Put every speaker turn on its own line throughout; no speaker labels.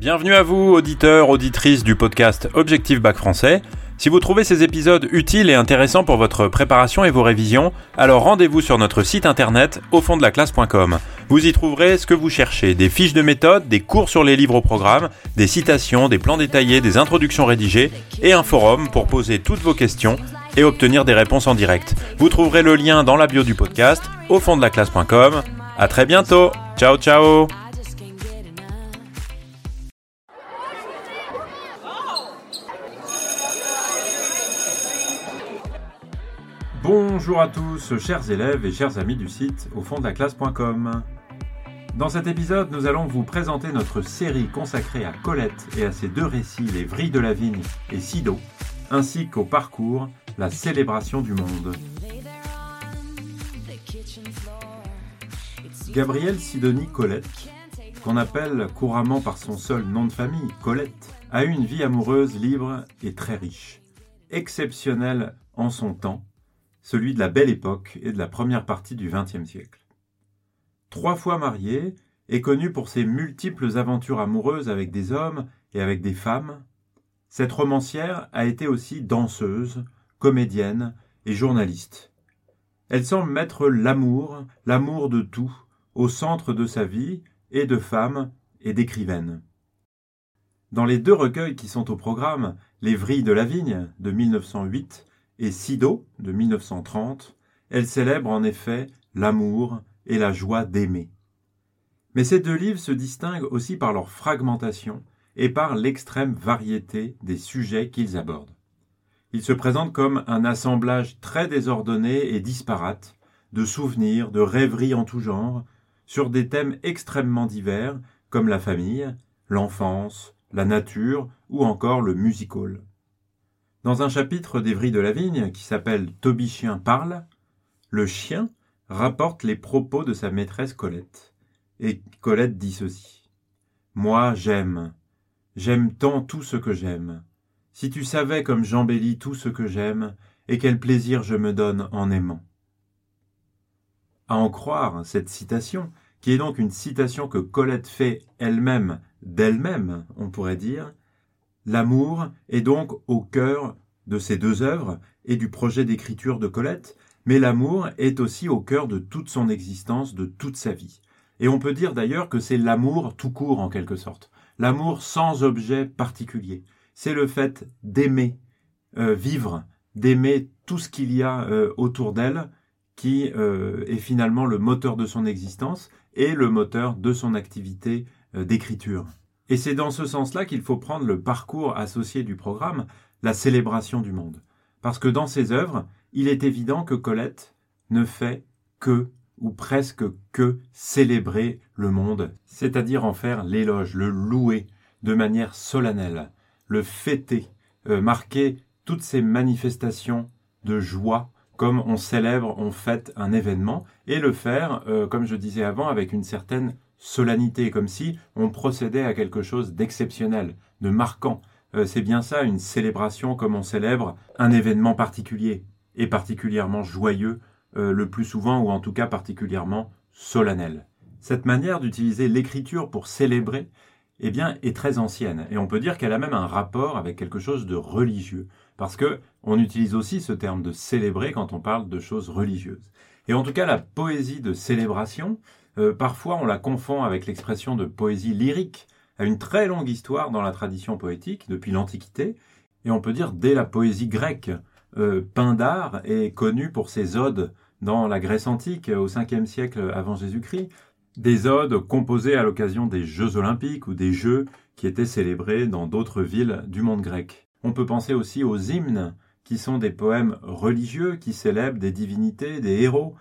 Bienvenue à vous, auditeurs, auditrices du podcast Objectif Bac Français. Si vous trouvez ces épisodes utiles et intéressants pour votre préparation et vos révisions, alors rendez-vous sur notre site internet au fond de la classe.com. Vous y trouverez ce que vous cherchez, des fiches de méthode, des cours sur les livres au programme, des citations, des plans détaillés, des introductions rédigées et un forum pour poser toutes vos questions et obtenir des réponses en direct. Vous trouverez le lien dans la bio du podcast au fond de la classe.com. À très bientôt. Ciao ciao. Bonjour à tous, chers élèves et chers amis du site au fond de. Dans cet épisode, nous allons vous présenter notre série consacrée à Colette et à ses deux récits, Les Vrilles de la Vigne et Sido, ainsi qu'au parcours, la célébration du monde. Gabrielle Sidonie Colette, qu'on appelle couramment par son seul nom de famille, Colette, a eu une vie amoureuse libre et très riche, exceptionnelle en son temps, celui de la belle époque et de la première partie du XXe siècle. Trois fois mariée et connue pour ses multiples aventures amoureuses avec des hommes et avec des femmes, cette romancière a été aussi danseuse, comédienne et journaliste. Elle semble mettre l'amour, l'amour de tout, au centre de sa vie, et de femme et d'écrivaine. Dans les deux recueils qui sont au programme, Les Vrilles de la Vigne de 1908 et Sido de 1930, elle célèbre en effet l'amour et la joie d'aimer. Mais ces deux livres se distinguent aussi par leur fragmentation et par l'extrême variété des sujets qu'ils abordent. Ils se présentent comme un assemblage très désordonné et disparate de souvenirs, de rêveries en tout genre, sur des thèmes extrêmement divers comme la famille, l'enfance, la nature ou encore le music-hall. Dans un chapitre d'Evry de la Vigne qui s'appelle Toby Chien parle, le chien rapporte les propos de sa maîtresse Colette. Et Colette dit ceci. Moi j'aime, j'aime tant tout ce que j'aime. Si tu savais comme j'embellis tout ce que j'aime, et quel plaisir je me donne en aimant. À en croire cette citation, qui est donc une citation que Colette fait elle-même d'elle-même, on pourrait dire, L'amour est donc au cœur de ces deux œuvres et du projet d'écriture de Colette, mais l'amour est aussi au cœur de toute son existence, de toute sa vie. Et on peut dire d'ailleurs que c'est l'amour tout court en quelque sorte, l'amour sans objet particulier. C'est le fait d'aimer, euh, vivre, d'aimer tout ce qu'il y a euh, autour d'elle, qui euh, est finalement le moteur de son existence et le moteur de son activité d'écriture. Et c'est dans ce sens-là qu'il faut prendre le parcours associé du programme, la célébration du monde. Parce que dans ses œuvres, il est évident que Colette ne fait que, ou presque que, célébrer le monde, c'est-à-dire en faire l'éloge, le louer de manière solennelle, le fêter, euh, marquer toutes ces manifestations de joie comme on célèbre, on fête un événement, et le faire, euh, comme je disais avant, avec une certaine solennité, comme si on procédait à quelque chose d'exceptionnel, de marquant. Euh, c'est bien ça, une célébration comme on célèbre un événement particulier, et particulièrement joyeux, euh, le plus souvent, ou en tout cas particulièrement solennel. Cette manière d'utiliser l'écriture pour célébrer, eh bien, est très ancienne, et on peut dire qu'elle a même un rapport avec quelque chose de religieux, parce que on utilise aussi ce terme de célébrer quand on parle de choses religieuses. Et en tout cas, la poésie de célébration, euh, parfois on la confond avec l'expression de poésie lyrique, a une très longue histoire dans la tradition poétique depuis l'Antiquité, et on peut dire dès la poésie grecque. Euh, Pindare est connu pour ses odes dans la Grèce antique au 5e siècle avant Jésus-Christ, des odes composées à l'occasion des Jeux olympiques ou des Jeux qui étaient célébrés dans d'autres villes du monde grec. On peut penser aussi aux hymnes, qui sont des poèmes religieux qui célèbrent des divinités, des héros,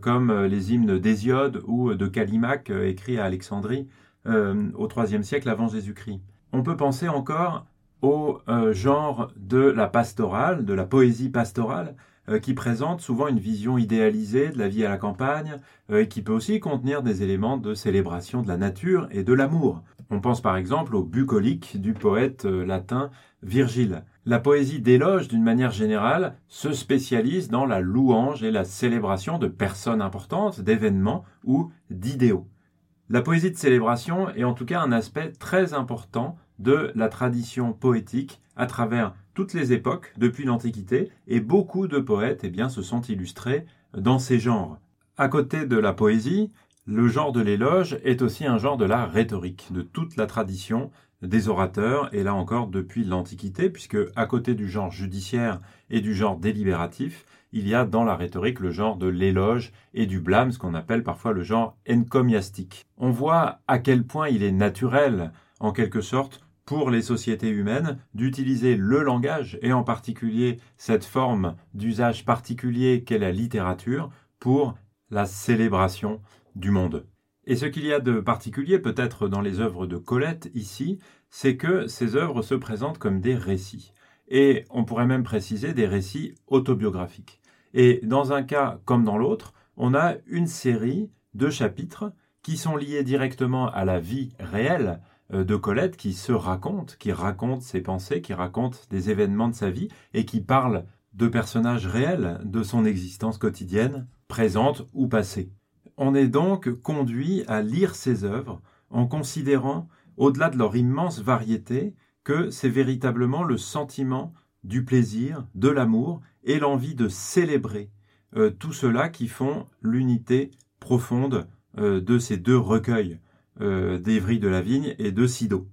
comme euh, les hymnes d'Hésiode ou de Callimaque euh, écrits à Alexandrie au IIIe siècle avant Jésus-Christ. On peut penser encore au genre de la pastorale, de la poésie pastorale, qui présente souvent une vision idéalisée de la vie à la campagne et qui peut aussi contenir des éléments de célébration de la nature et de l'amour. On pense par exemple au bucolique du poète latin Virgile. La poésie d'éloge, d'une manière générale, se spécialise dans la louange et la célébration de personnes importantes, d'événements ou d'idéaux. La poésie de célébration est en tout cas un aspect très important de la tradition poétique à travers toutes les époques depuis l'Antiquité et beaucoup de poètes eh bien, se sont illustrés dans ces genres. À côté de la poésie, le genre de l'éloge est aussi un genre de la rhétorique, de toute la tradition des orateurs, et là encore depuis l'Antiquité, puisque à côté du genre judiciaire et du genre délibératif, il y a dans la rhétorique le genre de l'éloge et du blâme, ce qu'on appelle parfois le genre encomiastique. On voit à quel point il est naturel, en quelque sorte, pour les sociétés humaines d'utiliser le langage, et en particulier cette forme d'usage particulier qu'est la littérature, pour la célébration du monde. Et ce qu'il y a de particulier peut-être dans les œuvres de Colette ici, c'est que ces œuvres se présentent comme des récits. Et on pourrait même préciser des récits autobiographiques. Et dans un cas comme dans l'autre, on a une série de chapitres qui sont liés directement à la vie réelle de Colette, qui se raconte, qui raconte ses pensées, qui raconte des événements de sa vie et qui parle de personnages réels de son existence quotidienne, présente ou passée. On est donc conduit à lire ces œuvres en considérant, au-delà de leur immense variété, que c'est véritablement le sentiment du plaisir, de l'amour et l'envie de célébrer euh, tout cela qui font l'unité profonde euh, de ces deux recueils euh, d'Evry de la Vigne et de Sido.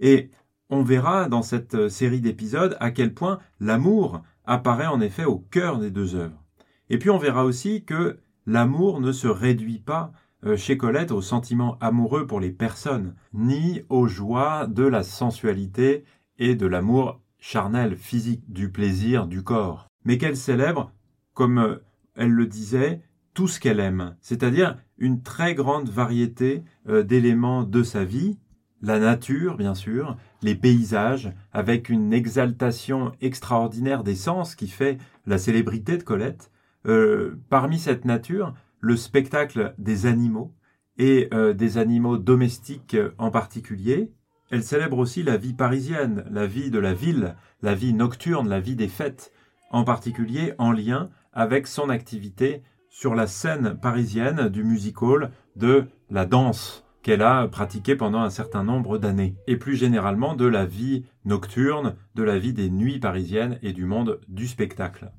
Et on verra dans cette série d'épisodes à quel point l'amour apparaît en effet au cœur des deux œuvres. Et puis on verra aussi que l'amour ne se réduit pas euh, chez Colette au sentiment amoureux pour les personnes, ni aux joies de la sensualité et de l'amour charnel, physique, du plaisir, du corps, mais qu'elle célèbre, comme euh, elle le disait, tout ce qu'elle aime, c'est-à-dire une très grande variété euh, d'éléments de sa vie, la nature, bien sûr, les paysages, avec une exaltation extraordinaire des sens qui fait la célébrité de Colette, euh, parmi cette nature, le spectacle des animaux et euh, des animaux domestiques en particulier. Elle célèbre aussi la vie parisienne, la vie de la ville, la vie nocturne, la vie des fêtes, en particulier en lien avec son activité sur la scène parisienne du music hall, de la danse qu'elle a pratiquée pendant un certain nombre d'années, et plus généralement de la vie nocturne, de la vie des nuits parisiennes et du monde du spectacle.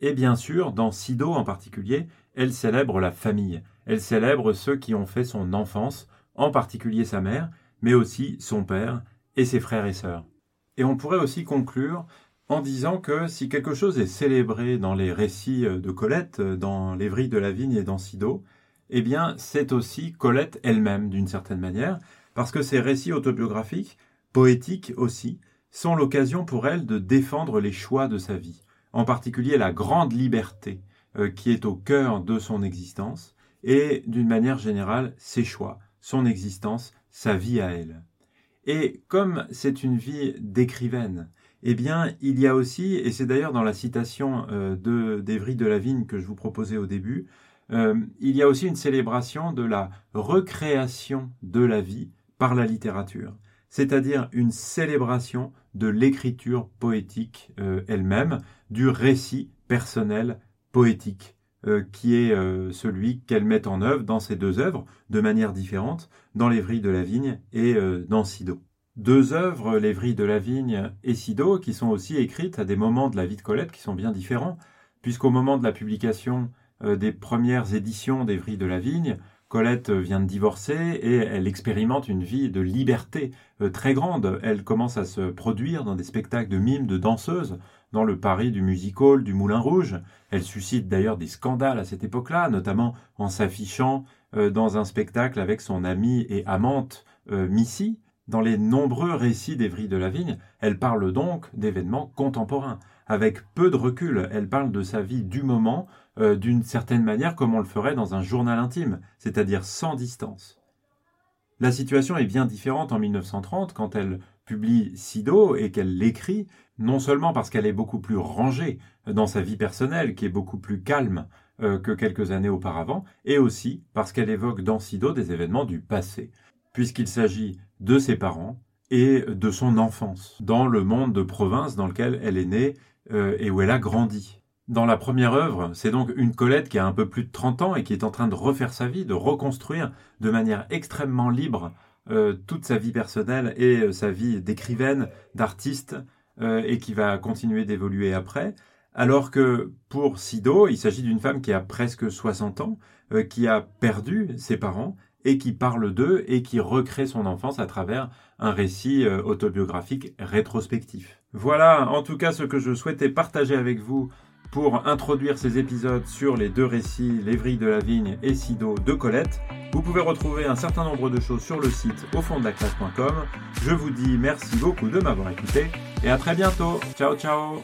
Et bien sûr, dans Sido en particulier, elle célèbre la famille. Elle célèbre ceux qui ont fait son enfance, en particulier sa mère, mais aussi son père et ses frères et sœurs. Et on pourrait aussi conclure en disant que si quelque chose est célébré dans les récits de Colette, dans l'Évry de la Vigne et dans Sido, eh bien c'est aussi Colette elle-même d'une certaine manière, parce que ces récits autobiographiques, poétiques aussi, sont l'occasion pour elle de défendre les choix de sa vie en particulier la grande liberté euh, qui est au cœur de son existence, et d'une manière générale ses choix, son existence, sa vie à elle. Et comme c'est une vie d'écrivaine, eh bien, il y a aussi, et c'est d'ailleurs dans la citation euh, de d'Evry de la Vigne que je vous proposais au début, euh, il y a aussi une célébration de la recréation de la vie par la littérature, c'est-à-dire une célébration de l'écriture poétique elle-même, du récit personnel poétique, euh, qui est euh, celui qu'elle met en œuvre dans ces deux œuvres, de manière différente, dans l'Évry de la Vigne et euh, dans Sido. Deux œuvres, l'Évry de la Vigne et Sido, qui sont aussi écrites à des moments de la vie de Colette qui sont bien différents, puisqu'au moment de la publication des premières éditions d'Évry de la Vigne, Colette vient de divorcer et elle expérimente une vie de liberté très grande. Elle commence à se produire dans des spectacles de mimes, de danseuses, dans le Paris du music hall du Moulin Rouge. Elle suscite d'ailleurs des scandales à cette époque-là, notamment en s'affichant euh, dans un spectacle avec son amie et amante euh, Missy. Dans les nombreux récits d'Evry de la Vigne, elle parle donc d'événements contemporains. Avec peu de recul, elle parle de sa vie du moment, euh, d'une certaine manière comme on le ferait dans un journal intime, c'est-à-dire sans distance. La situation est bien différente en 1930 quand elle publie Sido et qu'elle l'écrit, non seulement parce qu'elle est beaucoup plus rangée dans sa vie personnelle, qui est beaucoup plus calme euh, que quelques années auparavant, et aussi parce qu'elle évoque dans Sido des événements du passé, puisqu'il s'agit de ses parents et de son enfance, dans le monde de province dans lequel elle est née euh, et où elle a grandi. Dans la première œuvre, c'est donc une Colette qui a un peu plus de 30 ans et qui est en train de refaire sa vie, de reconstruire de manière extrêmement libre euh, toute sa vie personnelle et euh, sa vie d'écrivaine, d'artiste, et qui va continuer d'évoluer après. Alors que pour Sido, il s'agit d'une femme qui a presque 60 ans, qui a perdu ses parents et qui parle d'eux et qui recrée son enfance à travers un récit autobiographique rétrospectif. Voilà en tout cas ce que je souhaitais partager avec vous pour introduire ces épisodes sur les deux récits, Lévry de la Vigne et Sido de Colette. Vous pouvez retrouver un certain nombre de choses sur le site au fond de la classe.com. Je vous dis merci beaucoup de m'avoir écouté et à très bientôt. Ciao ciao